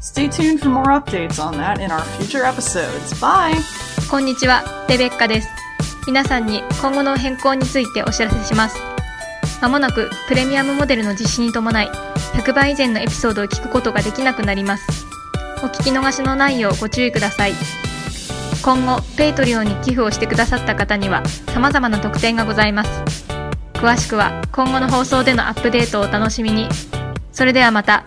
Stay tuned for more updates on that in our future episodes. Bye! こんにちは、レベッカです。皆さんに今後の変更についてお知らせします。まもなくプレミアムモデルの実施に伴い、100倍以前のエピソードを聞くことができなくなります。お聞き逃しのないようご注意ください。今後、ペイトリオに寄付をしてくださった方には様々な特典がございます。詳しくは今後の放送でのアップデートをお楽しみに。それではまた。